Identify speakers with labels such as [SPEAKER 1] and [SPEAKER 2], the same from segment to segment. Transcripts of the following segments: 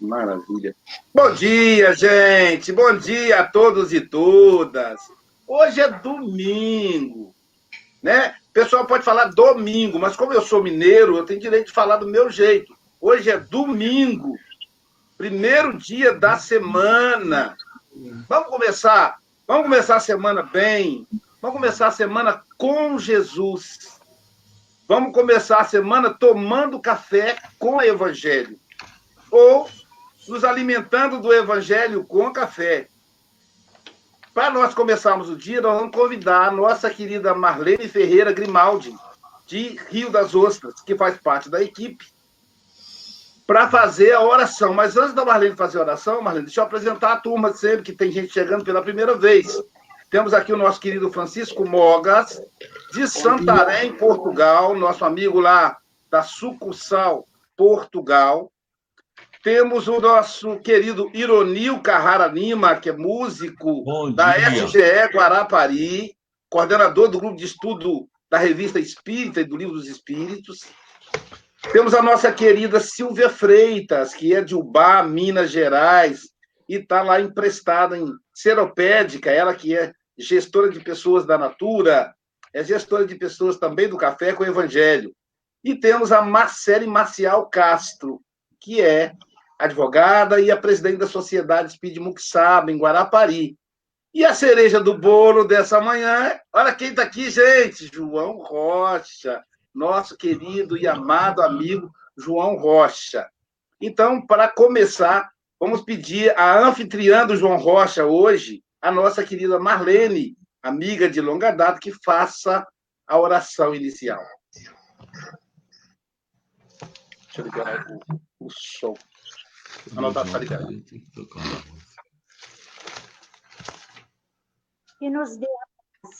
[SPEAKER 1] maravilha. Bom dia, gente. Bom dia a todos e todas. Hoje é domingo, né? O pessoal pode falar domingo, mas como eu sou mineiro, eu tenho direito de falar do meu jeito. Hoje é domingo, primeiro dia da semana. Vamos começar, vamos começar a semana bem. Vamos começar a semana com Jesus. Vamos começar a semana tomando café com o Evangelho. Ou nos alimentando do Evangelho com café. Para nós começarmos o dia, nós vamos convidar a nossa querida Marlene Ferreira Grimaldi, de Rio das Ostras, que faz parte da equipe, para fazer a oração. Mas antes da Marlene fazer a oração, Marlene, deixa eu apresentar a turma sempre, que tem gente chegando pela primeira vez. Temos aqui o nosso querido Francisco Mogas, de Santarém, Portugal, nosso amigo lá da sucursal Portugal. Temos o nosso querido Ironil Carrara Lima, que é músico da SGE Guarapari, coordenador do grupo de estudo da revista Espírita e do Livro dos Espíritos. Temos a nossa querida Silvia Freitas, que é de Ubá, Minas Gerais, e está lá emprestada em Seropédica, ela que é gestora de pessoas da Natura, é gestora de pessoas também do Café com o Evangelho. E temos a Marcele Marcial Castro, que é advogada e a presidente da Sociedade Speed Muxaba, em Guarapari. E a cereja do bolo dessa manhã, olha quem está aqui, gente, João Rocha, nosso querido e amado amigo João Rocha. Então, para começar, vamos pedir a anfitriã do João Rocha hoje, a nossa querida Marlene, amiga de longa data, que faça a oração inicial. Deixa eu ligar o, o som. Anotar.
[SPEAKER 2] Que nos dê a paz,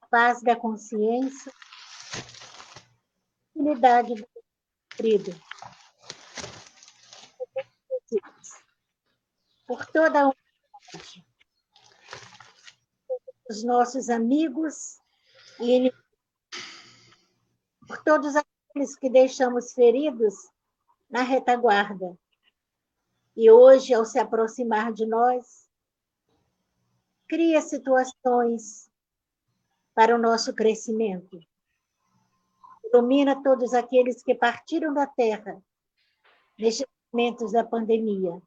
[SPEAKER 2] a paz da consciência, unidade do espírito. Por toda a humanidade, os nossos amigos e inimigos, por todos aqueles que deixamos feridos na retaguarda. E hoje, ao se aproximar de nós, cria situações para o nosso crescimento. Ilumina todos aqueles que partiram da terra nestes momentos da pandemia.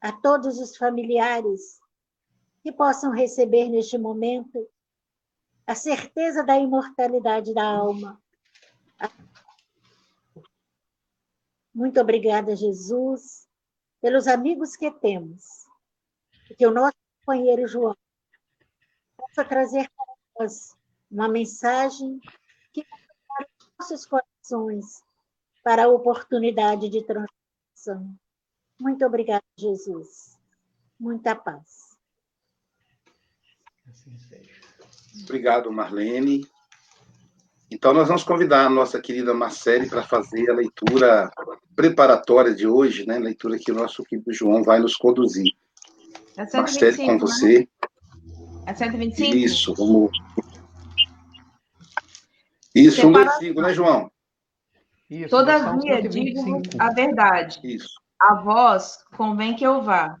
[SPEAKER 2] A todos os familiares que possam receber neste momento a certeza da imortalidade da alma, Muito obrigada, Jesus, pelos amigos que temos. Que o nosso companheiro João possa trazer para nós uma mensagem que prepare nossos corações para a oportunidade de transformação. Muito obrigada, Jesus. Muita paz.
[SPEAKER 1] Obrigado, Marlene. Então, nós vamos convidar a nossa querida Marcele para fazer a leitura preparatória de hoje, né? Leitura que o nosso querido João vai nos conduzir. É 125, Marcele, com você. Né?
[SPEAKER 3] É 125?
[SPEAKER 1] Isso, vamos. Isso, 125, né, João?
[SPEAKER 3] Isso, Todavia, digo a verdade.
[SPEAKER 1] Isso.
[SPEAKER 3] A vós convém que eu vá.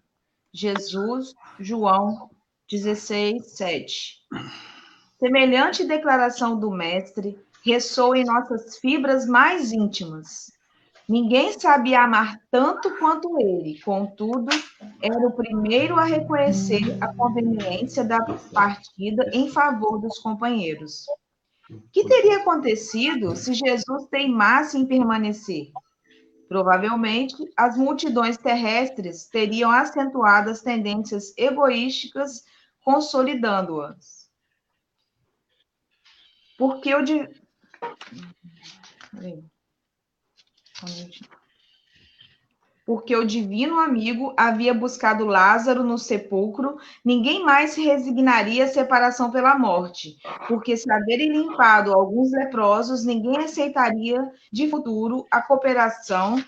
[SPEAKER 3] Jesus, João 16, 7. Semelhante declaração do Mestre ressoa em nossas fibras mais íntimas. Ninguém sabia amar tanto quanto ele, contudo, era o primeiro a reconhecer a conveniência da partida em favor dos companheiros. Que teria acontecido se Jesus teimasse em permanecer? Provavelmente, as multidões terrestres teriam acentuado as tendências egoísticas, consolidando-as. Porque o de... Porque o divino amigo havia buscado Lázaro no sepulcro, ninguém mais se resignaria à separação pela morte, porque se haverem limpado alguns leprosos, ninguém aceitaria de futuro a cooperação,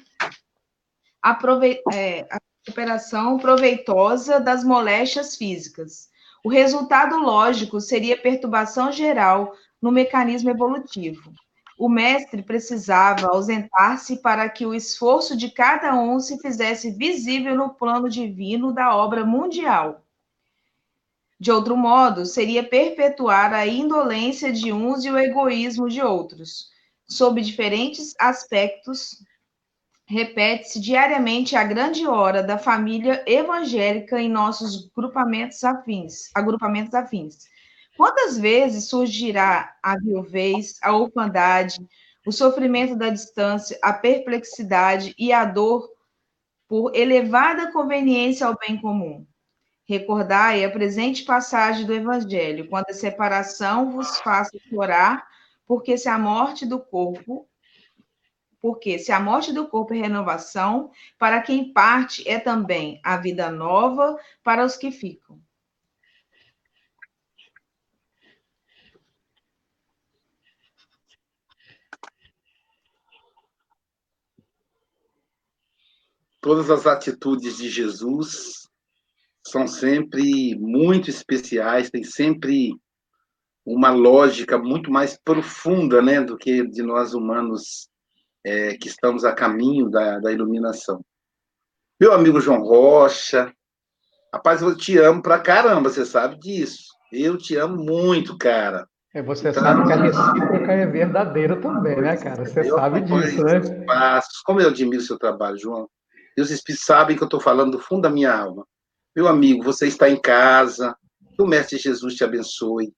[SPEAKER 3] aprove... é, a cooperação proveitosa das moléstias físicas. O resultado lógico seria perturbação geral no mecanismo evolutivo. o mestre precisava ausentar-se para que o esforço de cada um se fizesse visível no plano divino da obra mundial. De outro modo, seria perpetuar a indolência de uns e o egoísmo de outros. Sob diferentes aspectos, repete-se diariamente a grande hora da família evangélica em nossos grupamentos afins, agrupamentos afins. Quantas vezes surgirá a viuvez, a orfandade, o sofrimento da distância, a perplexidade e a dor por elevada conveniência ao bem comum? Recordai a presente passagem do Evangelho, quando a separação vos faça chorar, porque se a morte do corpo, porque se a morte do corpo é renovação, para quem parte é também a vida nova para os que ficam.
[SPEAKER 1] Todas as atitudes de Jesus são sempre muito especiais, tem sempre uma lógica muito mais profunda, né, do que de nós humanos é, que estamos a caminho da, da iluminação. Meu amigo João Rocha, rapaz, eu te amo pra caramba, você sabe disso. Eu te amo muito, cara.
[SPEAKER 4] É, você então, sabe que a recíproca é verdadeira também, né, cara? Você sabe disso, né?
[SPEAKER 1] Passos. Como eu admiro seu trabalho, João. Deus Espírito sabem que eu estou falando do fundo da minha alma. Meu amigo, você está em casa, que o Mestre Jesus te abençoe,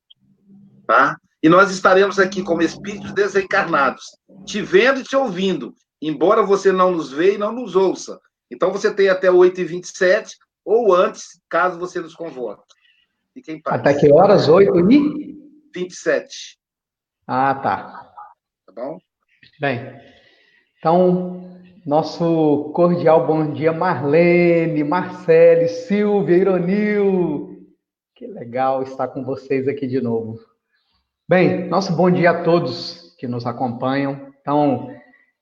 [SPEAKER 1] tá? E nós estaremos aqui como espíritos desencarnados, te vendo e te ouvindo, embora você não nos veja e não nos ouça. Então você tem até 8h27 ou antes, caso você nos convoque.
[SPEAKER 4] Fiquem em paz. Até que horas? 8 e?
[SPEAKER 1] 27.
[SPEAKER 4] Ah, tá.
[SPEAKER 1] Tá bom?
[SPEAKER 4] Bem, então nosso cordial bom dia, Marlene, Marcele, Silvia, Ironil. Que legal estar com vocês aqui de novo. Bem, nosso bom dia a todos que nos acompanham. Então,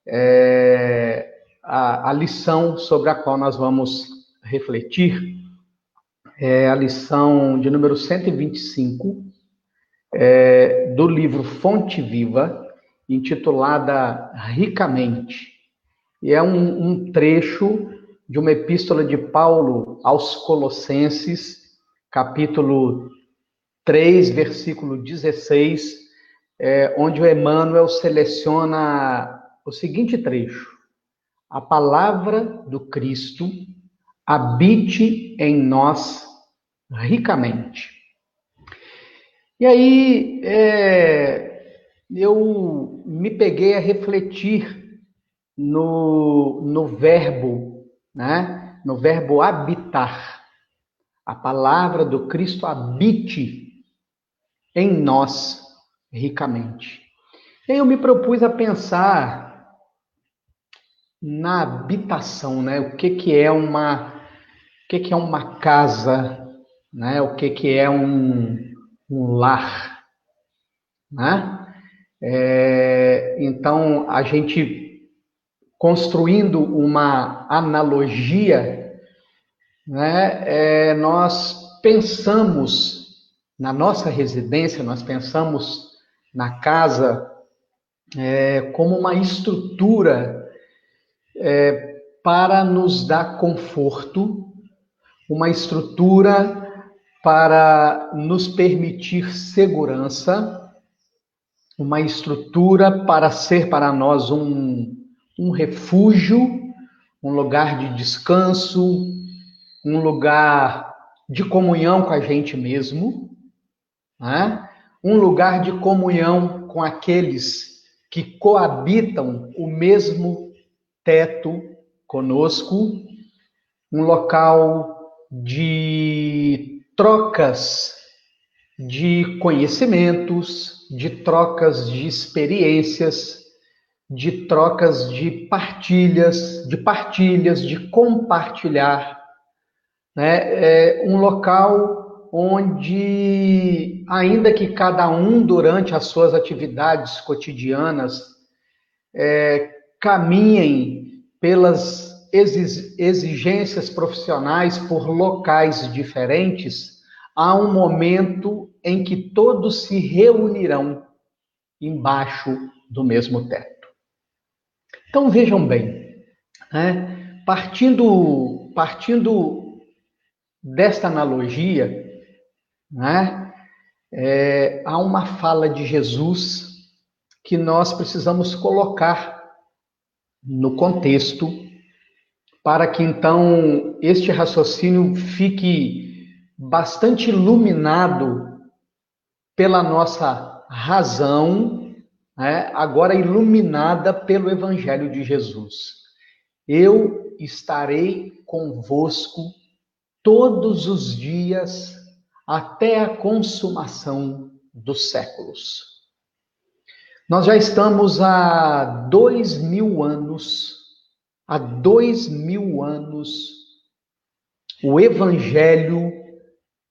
[SPEAKER 4] é, a, a lição sobre a qual nós vamos refletir é a lição de número 125 é, do livro Fonte Viva, intitulada Ricamente e é um, um trecho de uma epístola de Paulo aos Colossenses, capítulo 3, versículo 16, é, onde o Emmanuel seleciona o seguinte trecho: A palavra do Cristo habite em nós ricamente. E aí é, eu me peguei a refletir no, no verbo, né? no verbo habitar. A palavra do Cristo habite em nós ricamente. E eu me propus a pensar na habitação, né? O que que é uma o que que é uma casa, né? O que que é um, um lar, né? É, então a gente construindo uma analogia, né, é, nós pensamos na nossa residência, nós pensamos na casa é, como uma estrutura é, para nos dar conforto, uma estrutura para nos permitir segurança, uma estrutura para ser para nós um um refúgio, um lugar de descanso, um lugar de comunhão com a gente mesmo, né? um lugar de comunhão com aqueles que coabitam o mesmo teto conosco, um local de trocas de conhecimentos, de trocas de experiências, de trocas de partilhas, de partilhas, de compartilhar, né? É um local onde, ainda que cada um durante as suas atividades cotidianas é, caminhem pelas exigências profissionais por locais diferentes, há um momento em que todos se reunirão embaixo do mesmo teto. Então vejam bem, né? partindo, partindo desta analogia, né? É, há uma fala de Jesus que nós precisamos colocar no contexto para que então este raciocínio fique bastante iluminado pela nossa razão, né? agora iluminada pelo Evangelho de Jesus. Eu estarei convosco todos os dias até a consumação dos séculos. Nós já estamos há dois mil anos há dois mil anos, o Evangelho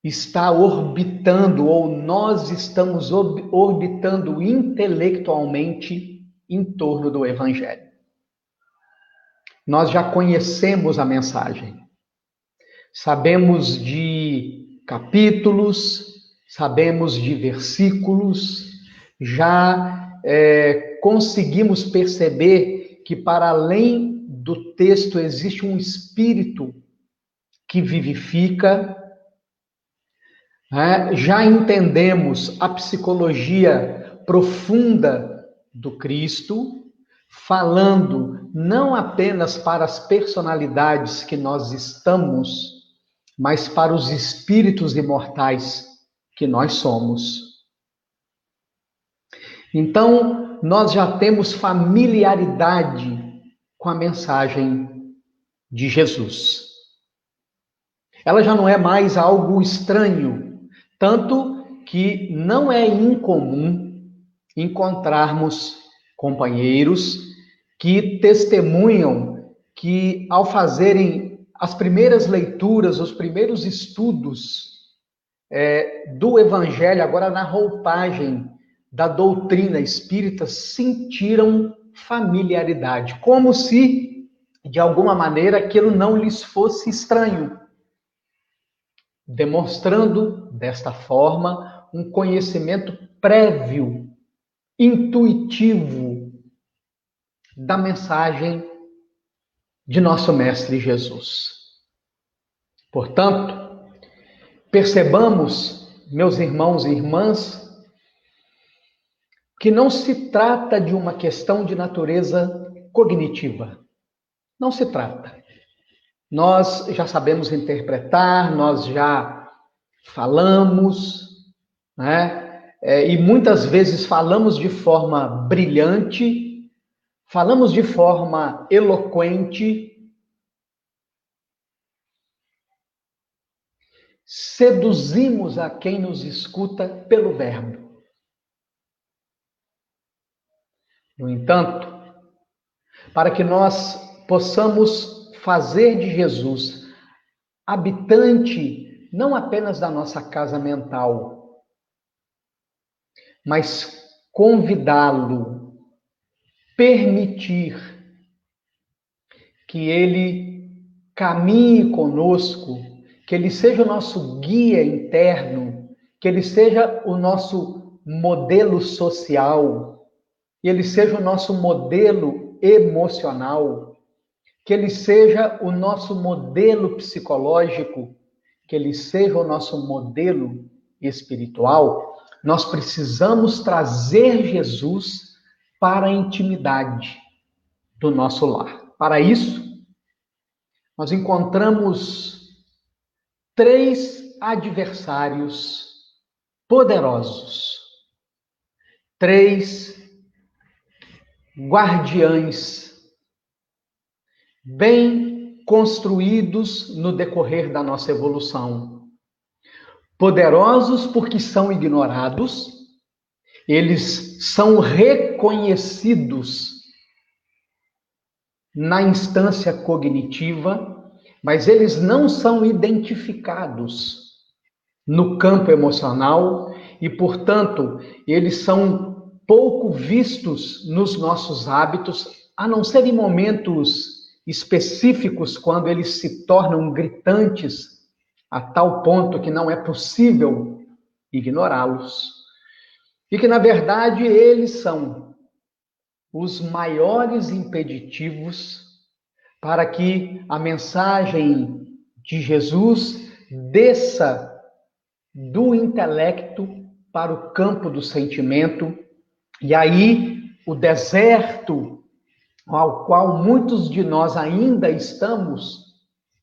[SPEAKER 4] está orbitando, ou nós estamos orbitando intelectualmente em torno do Evangelho. Nós já conhecemos a mensagem, sabemos de capítulos, sabemos de versículos, já é, conseguimos perceber que, para além do texto existe um espírito que vivifica. Né? Já entendemos a psicologia profunda do Cristo, falando não apenas para as personalidades que nós estamos, mas para os espíritos imortais que nós somos. Então, nós já temos familiaridade com a mensagem de Jesus. Ela já não é mais algo estranho, tanto que não é incomum encontrarmos companheiros que testemunham que, ao fazerem as primeiras leituras, os primeiros estudos é, do Evangelho, agora na roupagem da doutrina espírita, sentiram familiaridade, como se, de alguma maneira, aquilo não lhes fosse estranho, demonstrando, desta forma, um conhecimento prévio, intuitivo da mensagem de nosso Mestre Jesus. Portanto, percebamos, meus irmãos e irmãs, que não se trata de uma questão de natureza cognitiva. Não se trata. Nós já sabemos interpretar, nós já falamos, né? É, e muitas vezes falamos de forma brilhante, falamos de forma eloquente, seduzimos a quem nos escuta pelo verbo. No entanto, para que nós possamos fazer de Jesus habitante não apenas da nossa casa mental, mas convidá-lo, permitir que ele caminhe conosco, que ele seja o nosso guia interno, que ele seja o nosso modelo social, e ele seja o nosso modelo emocional, que ele seja o nosso modelo psicológico, que ele seja o nosso modelo espiritual, nós precisamos trazer Jesus para a intimidade do nosso lar. Para isso, nós encontramos três adversários poderosos, três guardiães, bem construídos no decorrer da nossa evolução. Poderosos porque são ignorados, eles são reconhecidos na instância cognitiva, mas eles não são identificados no campo emocional e, portanto, eles são pouco vistos nos nossos hábitos, a não ser em momentos específicos, quando eles se tornam gritantes a tal ponto que não é possível ignorá-los. E que, na verdade, eles são os maiores impeditivos para que a mensagem de Jesus desça do intelecto para o campo do sentimento, e aí o deserto ao qual muitos de nós ainda estamos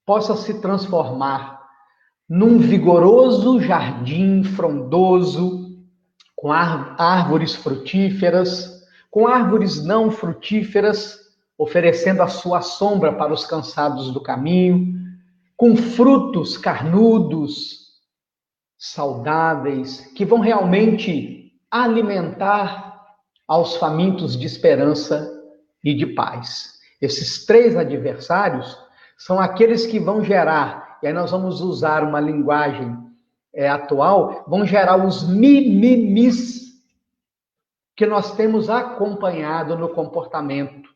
[SPEAKER 4] possa se transformar num vigoroso jardim frondoso, com árvores frutíferas, com árvores não frutíferas, oferecendo a sua sombra para os cansados do caminho, com frutos carnudos, saudáveis, que vão realmente alimentar aos famintos de esperança e de paz. Esses três adversários são aqueles que vão gerar, e aí nós vamos usar uma linguagem é, atual, vão gerar os mimimis que nós temos acompanhado no comportamento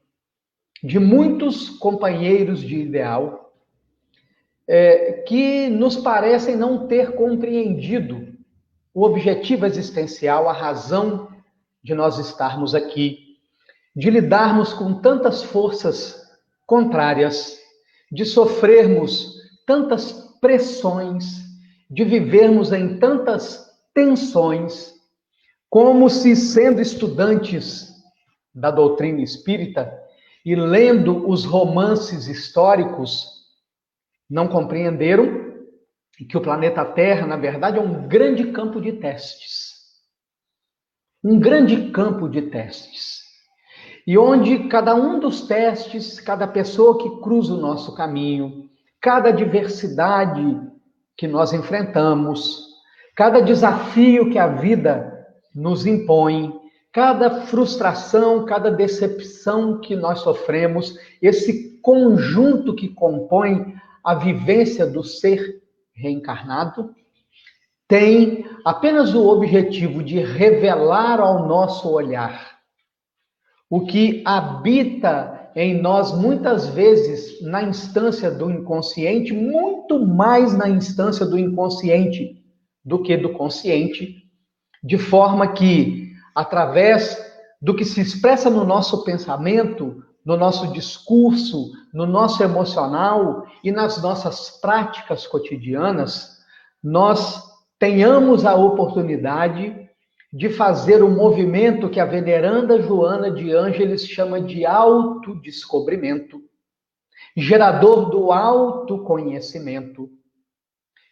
[SPEAKER 4] de muitos companheiros de ideal é, que nos parecem não ter compreendido o objetivo existencial, a razão de nós estarmos aqui, de lidarmos com tantas forças contrárias, de sofrermos tantas pressões, de vivermos em tantas tensões, como se sendo estudantes da doutrina espírita e lendo os romances históricos, não compreenderam que o planeta Terra, na verdade, é um grande campo de testes. Um grande campo de testes. E onde cada um dos testes, cada pessoa que cruza o nosso caminho, cada diversidade que nós enfrentamos, cada desafio que a vida nos impõe, cada frustração, cada decepção que nós sofremos, esse conjunto que compõe a vivência do ser reencarnado, tem apenas o objetivo de revelar ao nosso olhar o que habita em nós muitas vezes na instância do inconsciente, muito mais na instância do inconsciente do que do consciente, de forma que através do que se expressa no nosso pensamento, no nosso discurso, no nosso emocional e nas nossas práticas cotidianas, nós tenhamos a oportunidade de fazer o movimento que a veneranda Joana de Ângeles chama de autodescobrimento, gerador do autoconhecimento,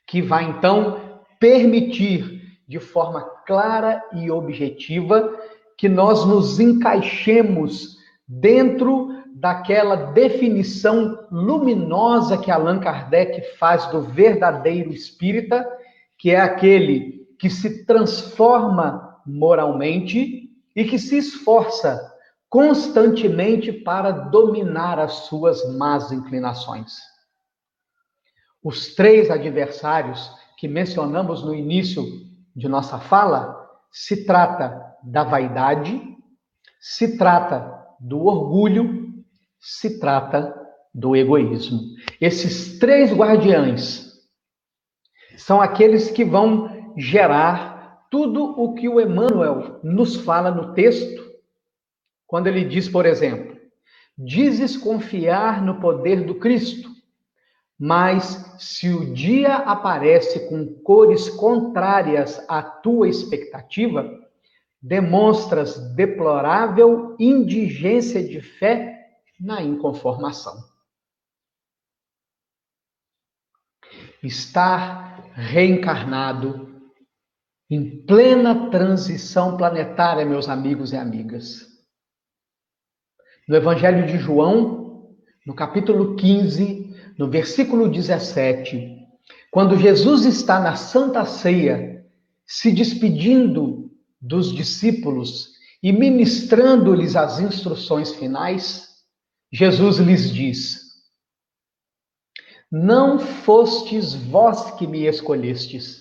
[SPEAKER 4] que vai então permitir de forma clara e objetiva que nós nos encaixemos dentro daquela definição luminosa que Allan Kardec faz do verdadeiro espírita, que é aquele que se transforma moralmente e que se esforça constantemente para dominar as suas más inclinações. Os três adversários que mencionamos no início de nossa fala se trata da vaidade, se trata do orgulho, se trata do egoísmo. Esses três guardiães são aqueles que vão gerar tudo o que o Emmanuel nos fala no texto, quando ele diz, por exemplo, dizes confiar no poder do Cristo, mas se o dia aparece com cores contrárias à tua expectativa, demonstras deplorável indigência de fé na inconformação. Estar reencarnado em plena transição planetária, meus amigos e amigas. No Evangelho de João, no capítulo 15, no versículo 17, quando Jesus está na Santa Ceia, se despedindo dos discípulos e ministrando-lhes as instruções finais, Jesus lhes diz: Não fostes vós que me escolhestes,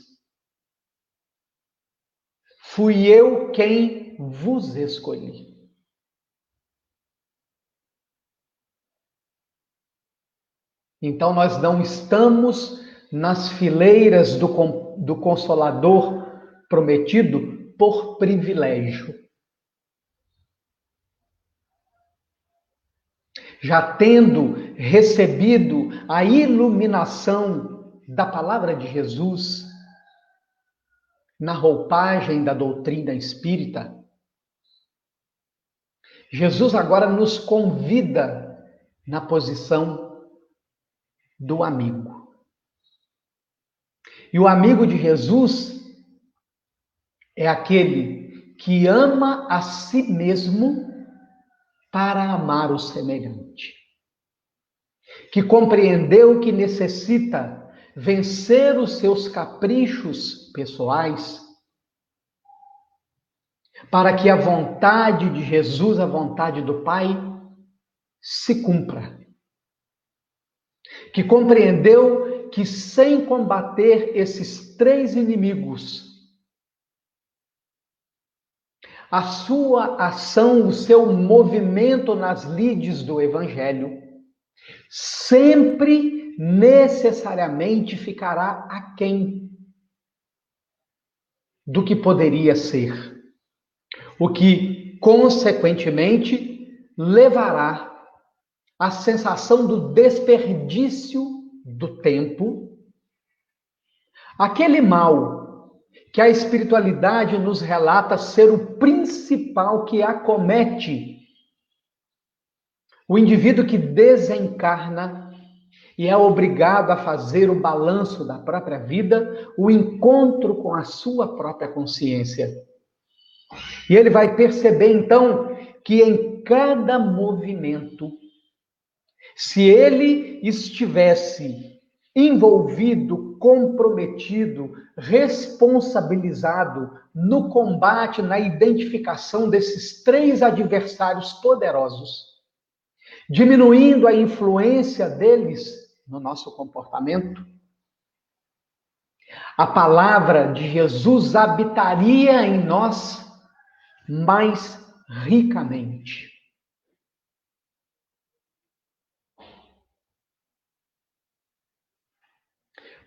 [SPEAKER 4] fui eu quem vos escolhi. Então, nós não estamos nas fileiras do, do Consolador prometido por privilégio. já tendo recebido a iluminação da palavra de Jesus na roupagem da doutrina espírita, Jesus agora nos convida na posição do amigo. E o amigo de Jesus é aquele que ama a si mesmo para amar o semelhante. Que compreendeu que necessita vencer os seus caprichos pessoais para que a vontade de Jesus, a vontade do Pai, se cumpra. Que compreendeu que sem combater esses três inimigos, a sua ação, o seu movimento nas lides do Evangelho, sempre necessariamente ficará aquém do que poderia ser o que, consequentemente, levará à sensação do desperdício do tempo, aquele mal que a espiritualidade nos relata ser o principal que acomete o indivíduo que desencarna e é obrigado a fazer o balanço da própria vida, o encontro com a sua própria consciência. E ele vai perceber então que em cada movimento, se ele estivesse envolvido, comprometido, responsabilizado no combate, na identificação desses três adversários poderosos, diminuindo a influência deles no nosso comportamento, a palavra de Jesus habitaria em nós mais ricamente.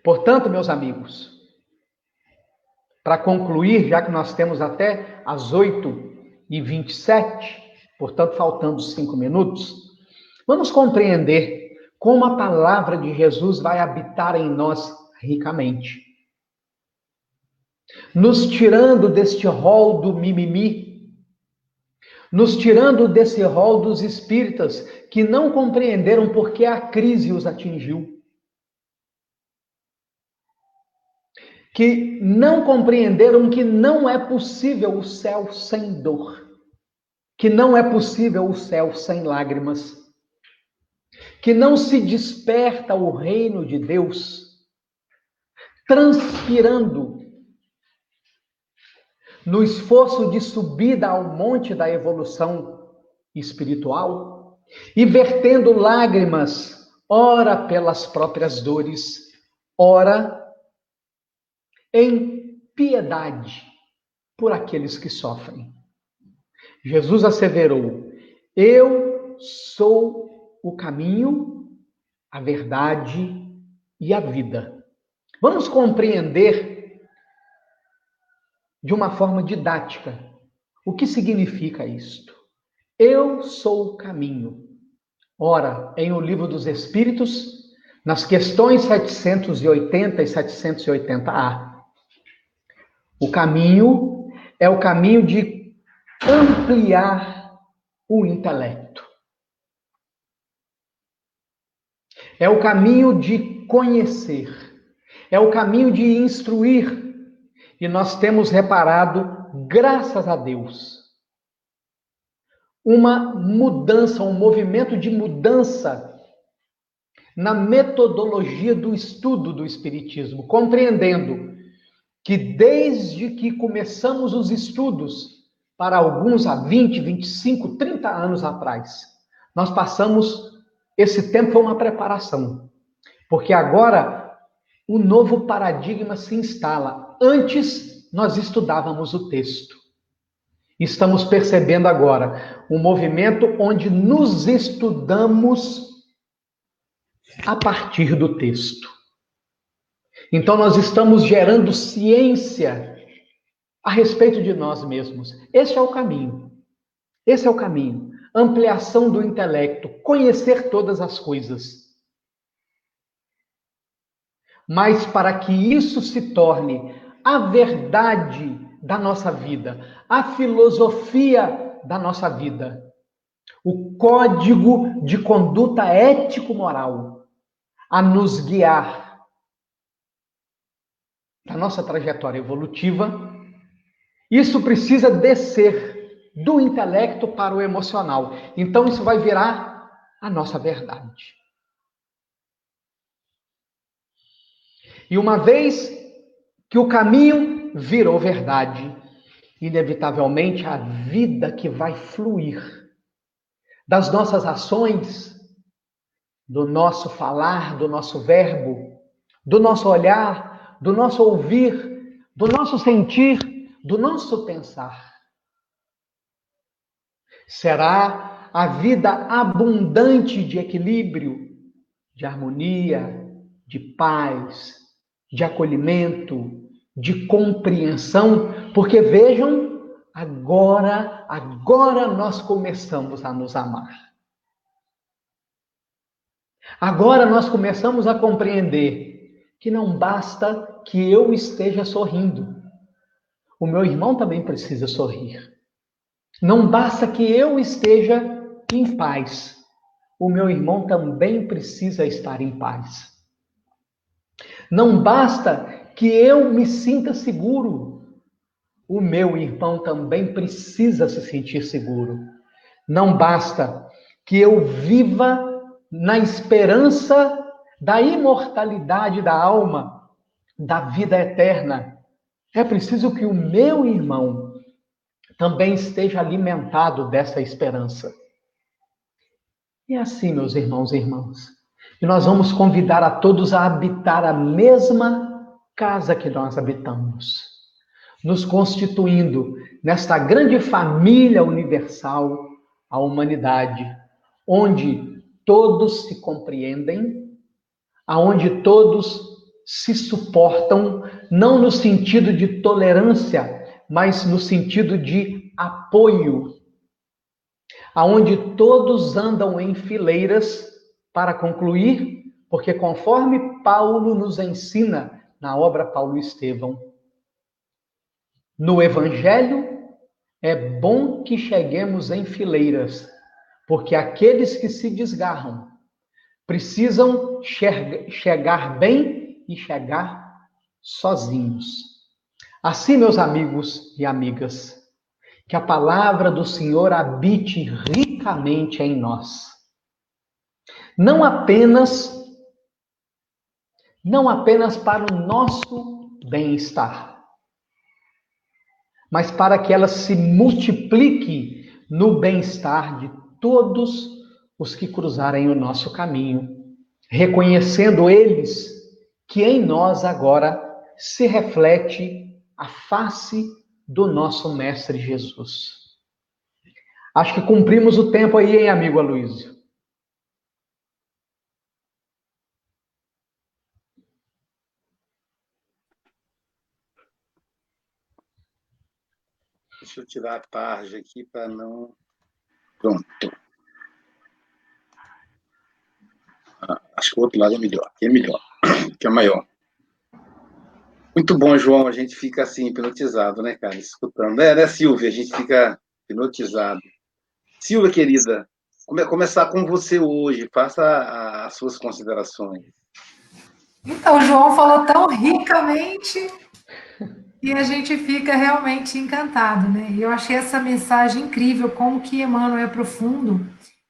[SPEAKER 4] Portanto, meus amigos, para concluir, já que nós temos até as 8 e 27, portanto, faltando cinco minutos, vamos compreender como a palavra de Jesus vai habitar em nós ricamente. Nos tirando deste rol do mimimi, nos tirando desse rol dos espíritas que não compreenderam por que a crise os atingiu. Que não compreenderam que não é possível o céu sem dor, que não é possível o céu sem lágrimas, que não se desperta o reino de Deus transpirando no esforço de subida ao monte da evolução espiritual e vertendo lágrimas, ora pelas próprias dores, ora em piedade por aqueles que sofrem. Jesus asseverou: Eu sou o caminho, a verdade e a vida. Vamos compreender de uma forma didática. O que significa isto? Eu sou o caminho. Ora, em O Livro dos Espíritos, nas questões 780 e 780A, o caminho é o caminho de ampliar o intelecto. É o caminho de conhecer. É o caminho de instruir e nós temos reparado, graças a Deus, uma mudança, um movimento de mudança na metodologia do estudo do Espiritismo, compreendendo que desde que começamos os estudos, para alguns há 20, 25, 30 anos atrás, nós passamos, esse tempo foi uma preparação, porque agora o novo paradigma se instala. Antes, nós estudávamos o texto. Estamos percebendo agora um movimento onde nos estudamos a partir do texto. Então, nós estamos gerando ciência a respeito de nós mesmos. Esse é o caminho. Esse é o caminho. Ampliação do intelecto, conhecer todas as coisas. Mas para que isso se torne a verdade da nossa vida, a filosofia da nossa vida, o código de conduta ético-moral a nos guiar na nossa trajetória evolutiva, isso precisa descer do intelecto para o emocional. Então, isso vai virar a nossa verdade. E uma vez que o caminho virou verdade, inevitavelmente a vida que vai fluir das nossas ações, do nosso falar, do nosso verbo, do nosso olhar, do nosso ouvir, do nosso sentir, do nosso pensar será a vida abundante de equilíbrio, de harmonia, de paz, de acolhimento, de compreensão, porque vejam, agora, agora nós começamos a nos amar. Agora nós começamos a compreender que não basta que eu esteja sorrindo. O meu irmão também precisa sorrir. Não basta que eu esteja em paz, o meu irmão também precisa estar em paz. Não basta que eu me sinta seguro, o meu irmão também precisa se sentir seguro. Não basta que eu viva na esperança da imortalidade da alma, da vida eterna. É preciso que o meu irmão também esteja alimentado dessa esperança. E assim, meus irmãos e irmãs, e nós vamos convidar a todos a habitar a mesma casa que nós habitamos, nos constituindo nesta grande família universal, a humanidade, onde todos se compreendem, aonde todos se suportam, não no sentido de tolerância, mas no sentido de apoio, aonde todos andam em fileiras para concluir, porque conforme Paulo nos ensina na obra Paulo Estevão, no evangelho é bom que cheguemos em fileiras, porque aqueles que se desgarram precisam chegar bem e chegar sozinhos. Assim, meus amigos e amigas, que a palavra do Senhor habite ricamente em nós. Não apenas não apenas para o nosso bem-estar, mas para que ela se multiplique no bem-estar de todos os que cruzarem o nosso caminho, reconhecendo eles que em nós agora se reflete a face do nosso Mestre Jesus. Acho que cumprimos o tempo aí, hein, amigo Aloysio?
[SPEAKER 1] Deixa eu tirar a tarja aqui para não. Pronto. Ah, acho que o outro lado é melhor. Aqui é melhor. Aqui é maior. Muito bom, João. A gente fica assim, hipnotizado, né, cara? Escutando. É, né, Silvia? A gente fica hipnotizado. Silvia, querida, come, começar com você hoje. Faça as suas considerações.
[SPEAKER 5] Então, o João falou tão ricamente e a gente fica realmente encantado, né? Eu achei essa mensagem incrível, como que Emmanuel é profundo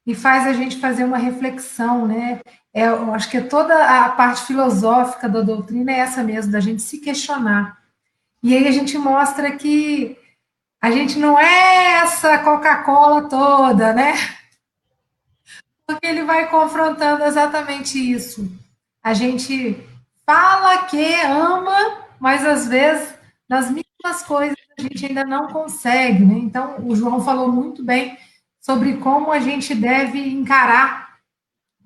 [SPEAKER 5] e faz a gente fazer uma reflexão, né? É, eu acho que toda a parte filosófica da doutrina é essa mesmo, da gente se questionar. E aí a gente mostra que a gente não é essa Coca-Cola toda, né? Porque ele vai confrontando exatamente isso. A gente fala que ama, mas às vezes nas mínimas coisas a gente ainda não consegue, né? Então, o João falou muito bem sobre como a gente deve encarar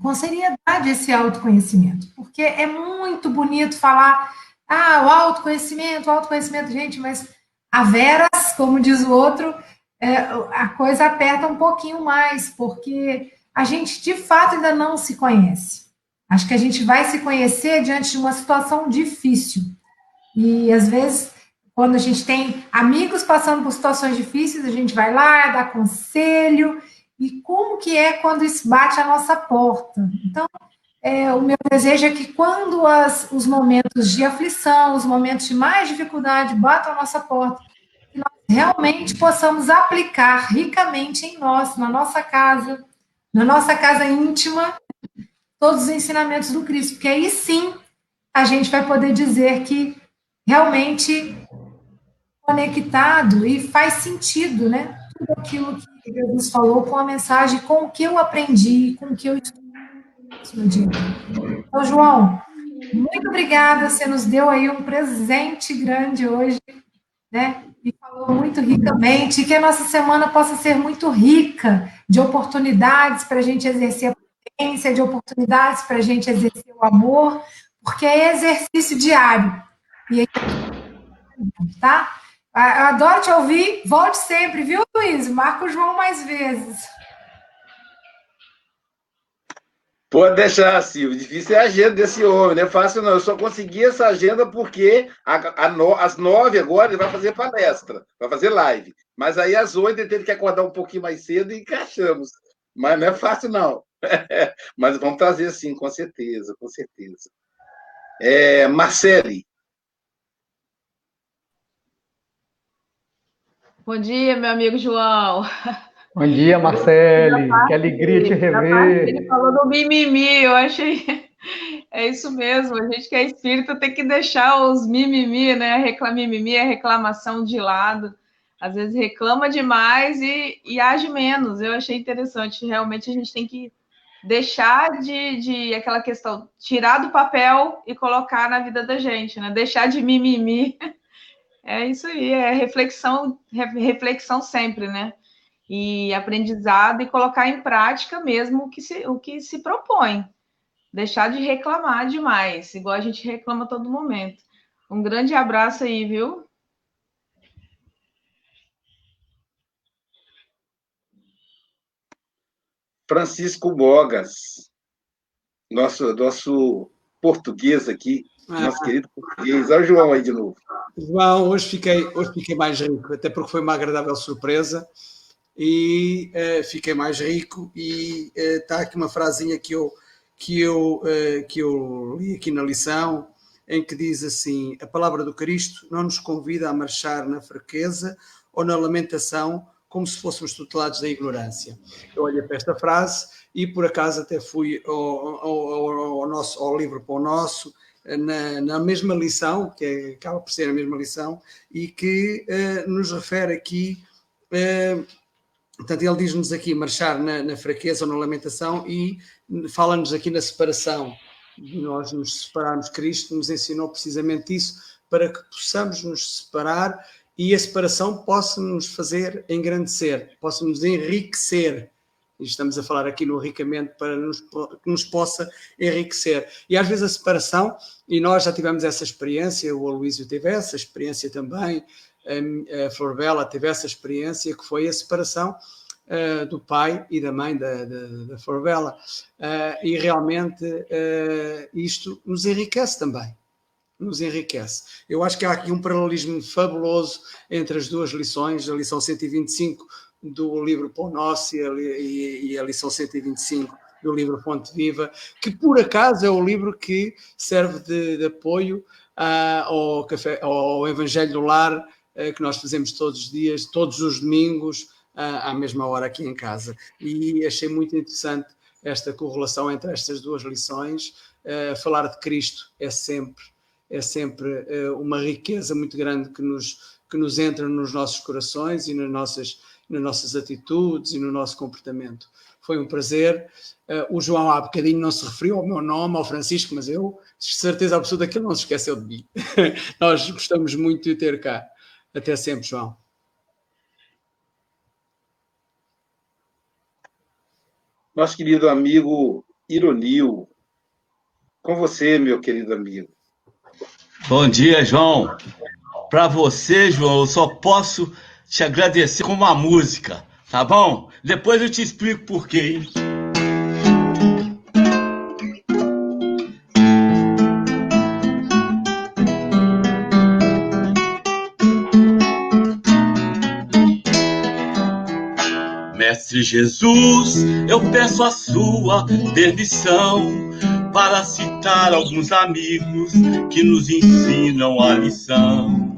[SPEAKER 5] com seriedade esse autoconhecimento, porque é muito bonito falar, ah, o autoconhecimento, o autoconhecimento, gente, mas a veras, como diz o outro, é, a coisa aperta um pouquinho mais, porque a gente de fato ainda não se conhece. Acho que a gente vai se conhecer diante de uma situação difícil. E às vezes, quando a gente tem amigos passando por situações difíceis, a gente vai lá, dá conselho. E como que é quando isso bate a nossa porta? Então, é, o meu desejo é que quando as, os momentos de aflição, os momentos de mais dificuldade batam a nossa porta, nós realmente possamos aplicar ricamente em nós, na nossa casa, na nossa casa íntima, todos os ensinamentos do Cristo, porque aí sim a gente vai poder dizer que realmente conectado e faz sentido, né? Tudo aquilo que Jesus falou com a mensagem, com o que eu aprendi, com o que eu estudei. Então, João, muito obrigada, você nos deu aí um presente grande hoje, né? E falou muito ricamente, que a nossa semana possa ser muito rica de oportunidades para a gente exercer a potência, de oportunidades para a gente exercer o amor, porque é exercício diário. E aí, tá? Adoro te ouvir, volte sempre, viu, Luiz? Marca o João mais vezes.
[SPEAKER 1] Pode deixar, Silvio. Difícil é a agenda desse homem, não é fácil não. Eu só consegui essa agenda porque a, a no, às nove agora ele vai fazer palestra, vai fazer live. Mas aí às oito ele teve que acordar um pouquinho mais cedo e encaixamos. Mas não é fácil não. Mas vamos trazer sim, com certeza, com certeza. É, Marcele.
[SPEAKER 3] Bom dia, meu amigo João.
[SPEAKER 4] Bom dia, Marcele. Que alegria te rever.
[SPEAKER 3] Ele falou do mimimi, eu achei. É isso mesmo, a gente que é espírito tem que deixar os mimimi, né? Reclam... Mimimi é reclamação de lado. Às vezes reclama demais e, e age menos. Eu achei interessante. Realmente a gente tem que deixar de, de aquela questão, tirar do papel e colocar na vida da gente, né? Deixar de mimimi. É isso aí, é reflexão, reflexão sempre, né? e aprendizado e colocar em prática mesmo o que se, o que se propõe. Deixar de reclamar demais, igual a gente reclama todo momento. Um grande abraço aí, viu?
[SPEAKER 1] Francisco Bogas, nosso, nosso português aqui. Nosso querido português. Olha o João aí de novo.
[SPEAKER 6] João, hoje fiquei, hoje fiquei mais rico, até porque foi uma agradável surpresa e uh, fiquei mais rico e está uh, aqui uma frasinha que eu que eu uh, que eu li aqui na lição em que diz assim a palavra do Cristo não nos convida a marchar na fraqueza ou na lamentação como se fôssemos tutelados da ignorância eu olhei para esta frase e por acaso até fui ao, ao, ao nosso ao livro para o nosso na, na, mesma lição, que é, acaba por ser a mesma lição, e que nos refere aqui Portanto, ele diz-nos aqui marchar na, na, fraqueza ou na lamentação e fala-nos aqui na separação. Nós nos separarmos, Cristo nos ensinou precisamente isso, para que possamos nos separar e a separação possa nos fazer engrandecer, possa nos enriquecer. Estamos a falar aqui no enriquecimento para nos, que nos possa enriquecer. E às vezes a separação, e nós já tivemos essa experiência, o Aloísio teve essa experiência também, a, Flor Bela teve essa experiência que foi a separação uh, do pai e da mãe da, da, da Flor. Uh, e realmente uh, isto nos enriquece também. Nos enriquece. Eu acho que há aqui um paralelismo fabuloso entre as duas lições, a lição 125 do livro Pão Nosso e e, a lição 125 do livro Fonte Viva, que por acaso é o livro que serve de, de apoio uh, ao, café, ao Evangelho do Lar eh, que nós fazemos todos os dias, todos os domingos, à mesma hora aqui em casa. E achei muito interessante esta correlação entre estas duas lições. Falar de Cristo é sempre, é sempre uma riqueza muito grande que nos, que nos entra nos nossos corações e nas nossas, nas nossas atitudes e no nosso comportamento. Foi um prazer. o João há bocadinho não se referiu ao meu nome, ao Francisco, mas eu, certeza absoluta que ele não se esqueceu de mim. Nós gostamos muito de ter cá. Até sempre, João.
[SPEAKER 1] Nosso querido amigo Ironil. Com você, meu querido amigo.
[SPEAKER 7] Bom dia, João. Para você, João, eu só posso te agradecer com uma música, tá bom? Depois eu te explico por quê, hein? Mestre Jesus, eu peço a sua permissão para citar alguns amigos que nos ensinam a lição.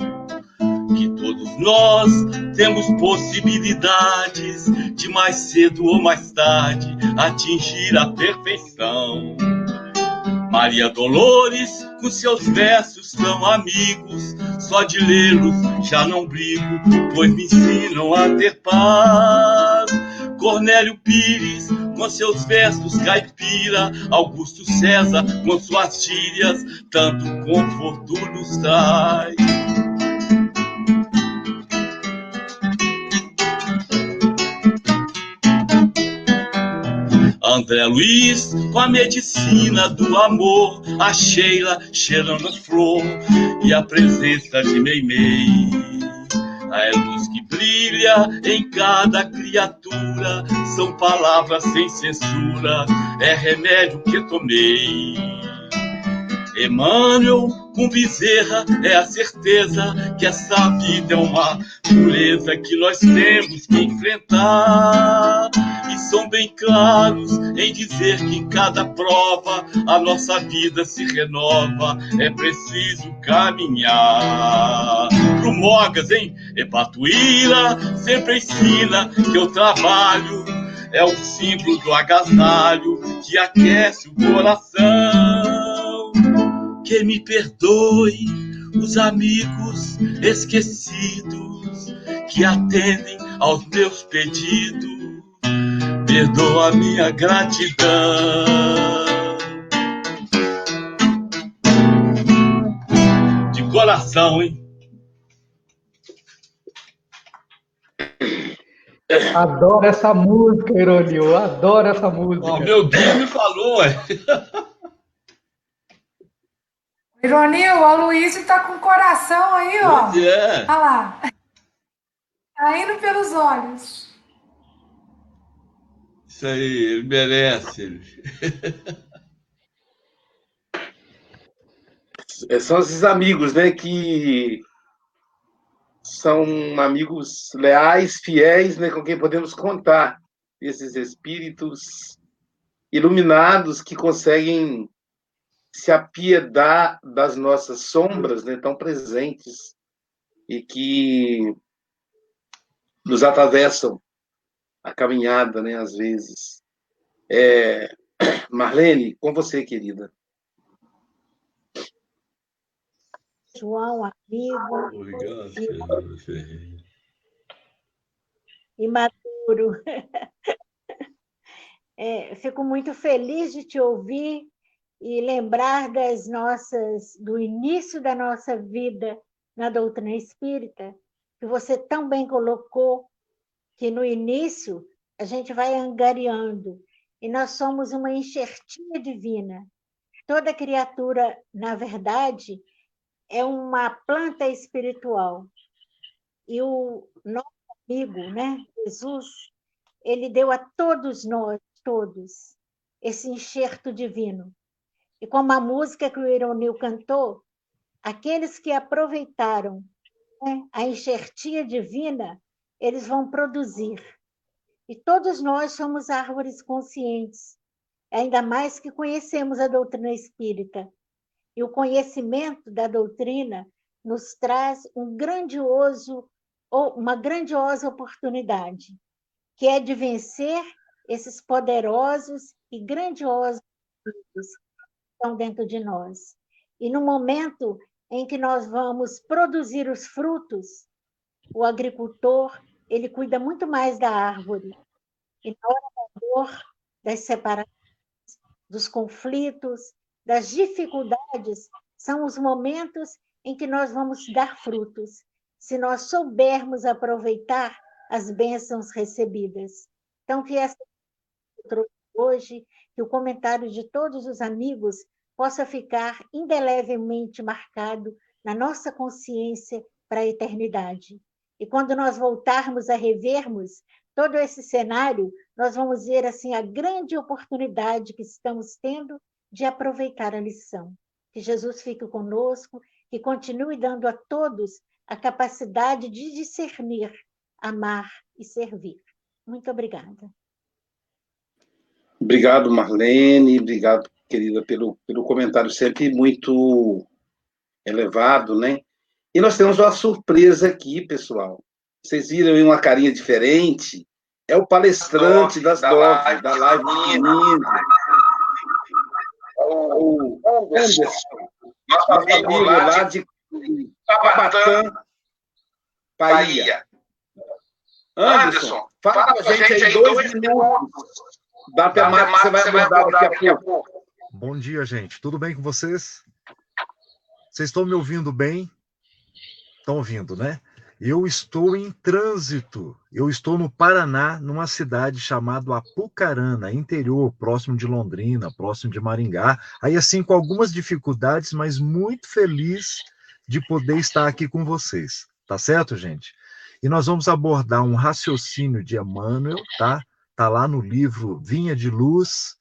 [SPEAKER 7] Que todos nós temos possibilidades de mais cedo ou mais tarde atingir a perfeição. Maria Dolores, com seus versos tão amigos, só de lê-los já não brigo, pois me ensinam a ter paz. Cornélio Pires, com seus versos caipira, Augusto César, com suas gírias, tanto conforto nos traz. André Luiz, com a medicina do amor, a Sheila cheirando a flor e a presença de Meimei. A luz que brilha em cada criatura, são palavras sem censura, é remédio que tomei. Emmanuel com Bezerra é a certeza que essa vida é uma pureza que nós temos que enfrentar. E são bem claros em dizer que em cada prova a nossa vida se renova, é preciso caminhar. Pro Mogas, hein? Epatuíra sempre ensina que o trabalho é o símbolo do agasalho que aquece o coração. Que me perdoe os amigos esquecidos que atendem aos meus pedidos. Perdoa a minha gratidão. De coração, hein?
[SPEAKER 4] Adoro essa música, Ironil. Adoro essa música.
[SPEAKER 7] Ó, meu guia me falou, ué.
[SPEAKER 5] Ironil, o Aloysio tá com o coração aí, ó.
[SPEAKER 7] Pois é.
[SPEAKER 5] Olha lá. Tá indo pelos olhos.
[SPEAKER 7] Isso aí, ele merece.
[SPEAKER 1] É, São esses amigos, né, que são amigos leais, fiéis, né, com quem podemos contar. Esses espíritos iluminados que conseguem se apiedar das nossas sombras, né, tão presentes e que nos atravessam a caminhada, né, às vezes. É, Marlene, com você, querida.
[SPEAKER 2] João, amigo,
[SPEAKER 7] Obrigado, Fernando Ferreira.
[SPEAKER 2] imaturo. É, fico muito feliz de te ouvir e lembrar das nossas, do início da nossa vida na doutrina espírita, que você tão bem colocou que no início a gente vai angariando e nós somos uma enxertinha divina. Toda criatura, na verdade, é uma planta espiritual. E o nosso amigo, né, Jesus, ele deu a todos nós, todos, esse enxerto divino. E como a música que o Ironil cantou, aqueles que aproveitaram né, a enxertia divina, eles vão produzir. E todos nós somos árvores conscientes, ainda mais que conhecemos a doutrina espírita. E o conhecimento da doutrina nos traz um grandioso uma grandiosa oportunidade, que é de vencer esses poderosos e grandiosos estão dentro de nós. E no momento em que nós vamos produzir os frutos, o agricultor ele cuida muito mais da árvore. E na hora da dor, das separações, dos conflitos, das dificuldades, são os momentos em que nós vamos dar frutos, se nós soubermos aproveitar as bênçãos recebidas. Então, que essa hoje, que o comentário de todos os amigos possa ficar indelevelmente marcado na nossa consciência para a eternidade. E quando nós voltarmos a revermos todo esse cenário, nós vamos ver assim a grande oportunidade que estamos tendo de aproveitar a lição. Que Jesus fique conosco, que continue dando a todos a capacidade de discernir, amar e servir. Muito obrigada.
[SPEAKER 1] Obrigado, Marlene. Obrigado, querida, pelo, pelo comentário sempre muito elevado, né? E nós temos uma surpresa aqui, pessoal. Vocês viram aí uma carinha diferente? É o palestrante das da live, da live do domingo. O Anderson, nosso amigo lá de Tabatã, Bahia. Anderson, fala com a gente aí dois minutos da temática que você vai abordar daqui a pouco.
[SPEAKER 8] Bom dia, gente. Tudo bem com vocês? Vocês estão me ouvindo bem? Estão ouvindo, né? Eu estou em trânsito. Eu estou no Paraná, numa cidade chamada Apucarana, interior, próximo de Londrina, próximo de Maringá. Aí, assim, com algumas dificuldades, mas muito feliz de poder estar aqui com vocês. Tá certo, gente? E nós vamos abordar um raciocínio de Emmanuel, tá? Tá lá no livro Vinha de Luz,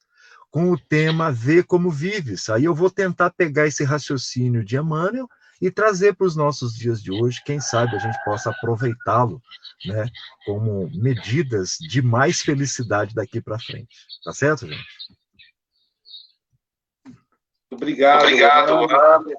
[SPEAKER 8] com o tema Vê como vives. Aí eu vou tentar pegar esse raciocínio de Emmanuel e trazer para os nossos dias de hoje, quem sabe a gente possa aproveitá-lo, né, como medidas de mais felicidade daqui para frente. Tá certo, gente?
[SPEAKER 1] Obrigado. Obrigado. Obrigado,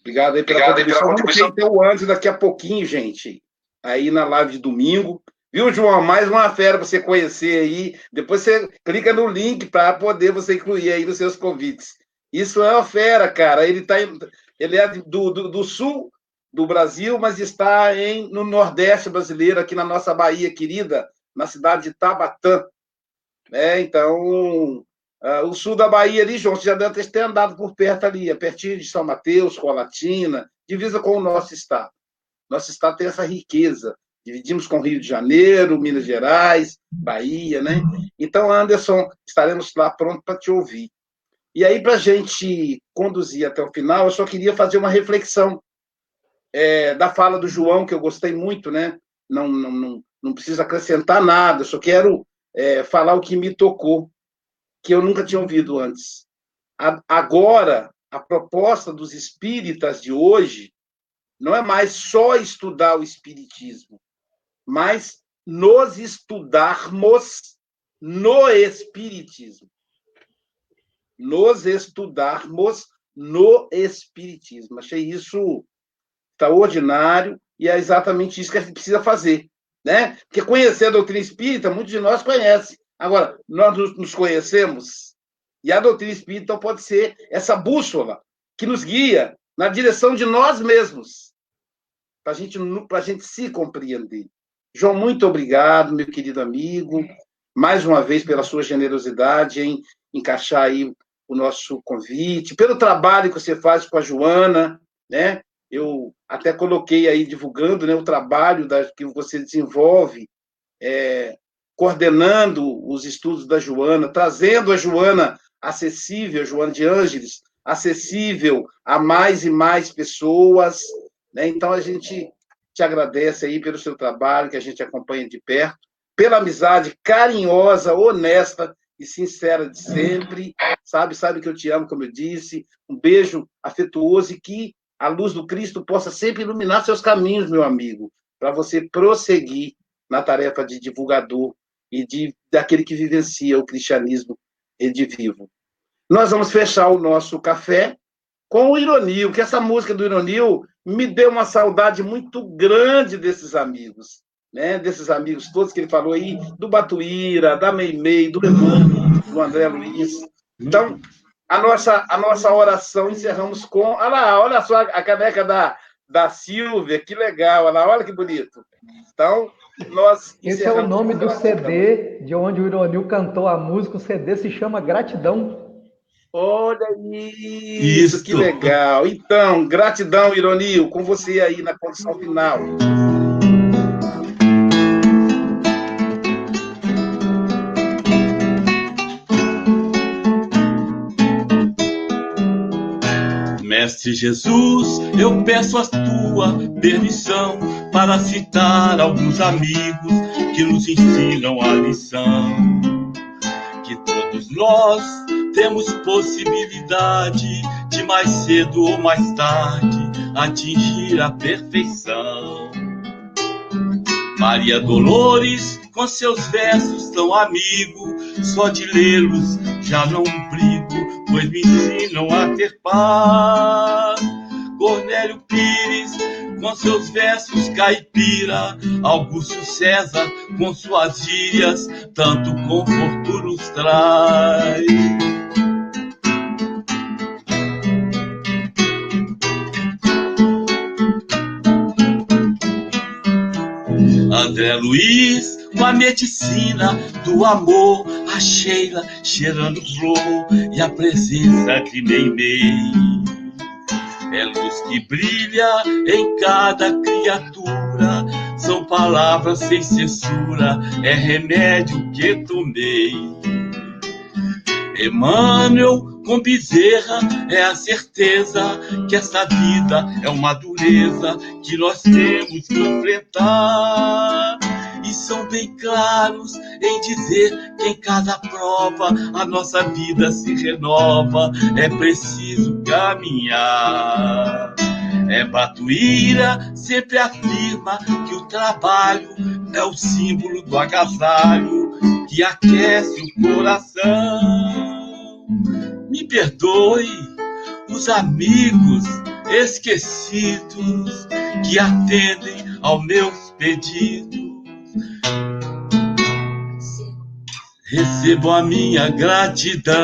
[SPEAKER 1] Obrigado aí pela Obrigado contribuição. Vamos ter o Andes daqui a pouquinho, gente, aí na live de domingo. Viu, João? Mais uma fera para você conhecer aí. Depois você clica no link para poder você incluir aí nos seus convites. Isso é uma fera, cara. Ele tá ele é do, do, do, sul do Brasil, mas está em, no Nordeste brasileiro, aqui na nossa Bahia querida, na cidade de Tabatã. É, então, uh, o sul da Bahia ali, João, você já deve ter andado por perto ali, é pertinho de São Mateus, Colatina, divisa com o nosso estado. Nosso estado tem essa riqueza. Dividimos com Rio de Janeiro, Minas Gerais, Bahia, né? Então, Anderson, estaremos lá pronto para te ouvir. E aí, para a gente conduzir até o final, eu só queria fazer uma reflexão é, da fala do João, que eu gostei muito, né? Não, não, não, não preciso acrescentar nada, só quero é, falar o que me tocou, que eu nunca tinha ouvido antes. A, agora, a proposta dos espíritas de hoje não é mais só estudar o espiritismo, mas nos estudarmos no espiritismo nos estudarmos no Espiritismo. Achei isso extraordinário e é exatamente isso que a gente precisa fazer. Né? Porque conhecer a doutrina espírita, muitos de nós conhecem. Agora, nós nos conhecemos e a doutrina espírita pode ser essa bússola que nos guia na direção de nós mesmos, para gente, a gente se compreender. João, muito obrigado, meu querido amigo, mais uma vez pela sua generosidade em encaixar aí o nosso convite, pelo trabalho que você faz com a Joana, né? Eu até coloquei aí divulgando né, o trabalho da, que você desenvolve, é, coordenando os estudos da Joana, trazendo a Joana acessível, a Joana de Ângeles, acessível a mais e mais pessoas. Né? Então, a gente te agradece aí pelo seu trabalho, que a gente acompanha de perto, pela amizade carinhosa, honesta e sincera de sempre, sabe? Sabe que eu te amo, como eu disse. Um beijo afetuoso e que a luz do Cristo possa sempre iluminar seus caminhos, meu amigo, para você prosseguir na tarefa de divulgador e de daquele que vivencia o cristianismo redivivo. Nós vamos fechar o nosso café com o Ironil, que essa música do Ironil me deu uma saudade muito grande desses amigos né, desses amigos todos que ele falou aí, do Batuíra, da Meimei, do Evandro, do André Luiz. Então, a nossa, a nossa oração encerramos com. Olha lá, olha só a caneca da, da Silvia, que legal, olha lá, olha que bonito. Então, nós.
[SPEAKER 4] Esse é o nome do CD de onde o Ironil cantou a música, o CD se chama Gratidão.
[SPEAKER 1] Olha isso, isso. que legal. Então, gratidão, Ironil, com você aí na condição final.
[SPEAKER 7] Mestre Jesus, eu peço a tua permissão para citar alguns amigos que nos ensinam a lição. Que todos nós temos possibilidade de mais cedo ou mais tarde atingir a perfeição. Maria Dolores, com seus versos tão amigo, só de lê-los já não brigo, pois me ensinam a ter paz. Cornélio Pires, com seus versos caipira, Augusto César, com suas gírias, tanto conforto nos traz. André Luiz, com a medicina do amor, a Sheila cheirando flor e a presença de Meimei. É luz que brilha em cada criatura, são palavras sem censura, é remédio que tomei. Emmanuel com Bezerra é a certeza que essa vida é uma dureza que nós temos que enfrentar. E são bem claros em dizer que em cada prova a nossa vida se renova, é preciso caminhar. É Batuíra sempre afirma que o trabalho é o símbolo do agasalho que aquece o coração. Me perdoe os amigos esquecidos que atendem aos meus pedidos. Recebo a minha gratidão.